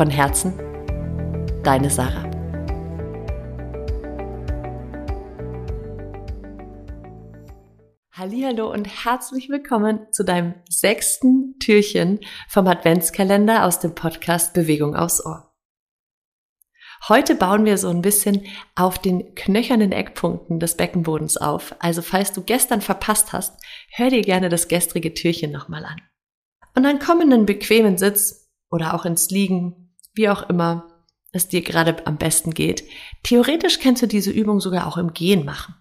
Von Herzen, deine Sarah. Hallo und herzlich willkommen zu deinem sechsten Türchen vom Adventskalender aus dem Podcast Bewegung aufs Ohr. Heute bauen wir so ein bisschen auf den knöchernen Eckpunkten des Beckenbodens auf. Also falls du gestern verpasst hast, hör dir gerne das gestrige Türchen nochmal an. Und dann komm in einen bequemen Sitz oder auch ins Liegen wie auch immer es dir gerade am besten geht. Theoretisch kannst du diese Übung sogar auch im Gehen machen.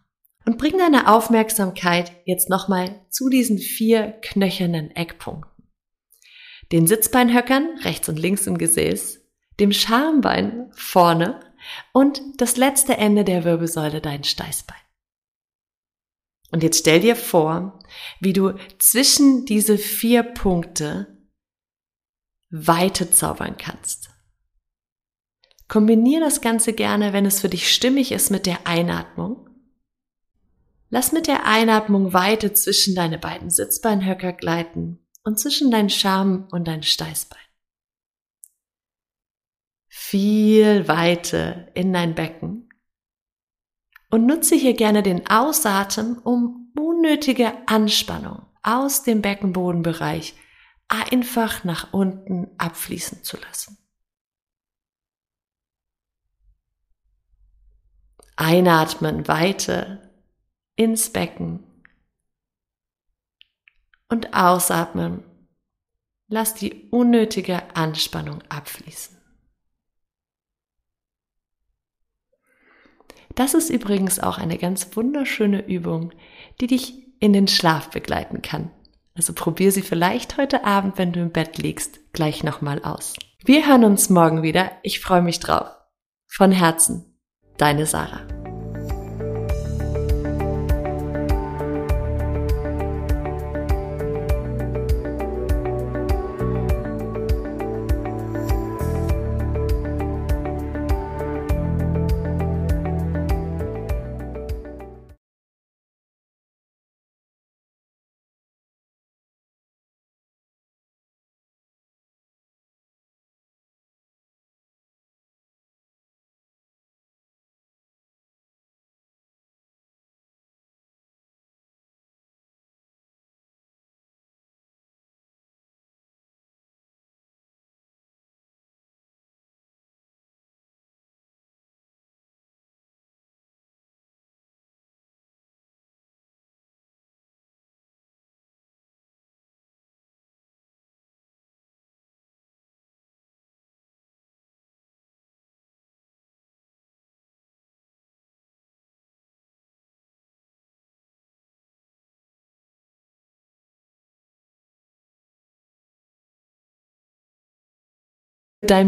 Und bring deine Aufmerksamkeit jetzt nochmal zu diesen vier knöchernen Eckpunkten. Den Sitzbeinhöckern rechts und links im Gesäß, dem Schambein vorne und das letzte Ende der Wirbelsäule dein Steißbein. Und jetzt stell dir vor, wie du zwischen diese vier Punkte Weite zaubern kannst. Kombinier das Ganze gerne, wenn es für dich stimmig ist, mit der Einatmung. Lass mit der Einatmung Weite zwischen deine beiden Sitzbeinhöcker gleiten und zwischen dein Scham und dein Steißbein. Viel Weite in dein Becken. Und nutze hier gerne den Ausatmen, um unnötige Anspannung aus dem Beckenbodenbereich einfach nach unten abfließen zu lassen. Einatmen, Weite ins Becken. Und ausatmen. Lass die unnötige Anspannung abfließen. Das ist übrigens auch eine ganz wunderschöne Übung, die dich in den Schlaf begleiten kann. Also probier sie vielleicht heute Abend, wenn du im Bett liegst, gleich nochmal aus. Wir hören uns morgen wieder. Ich freue mich drauf. Von Herzen. Deine Sarah. Deinem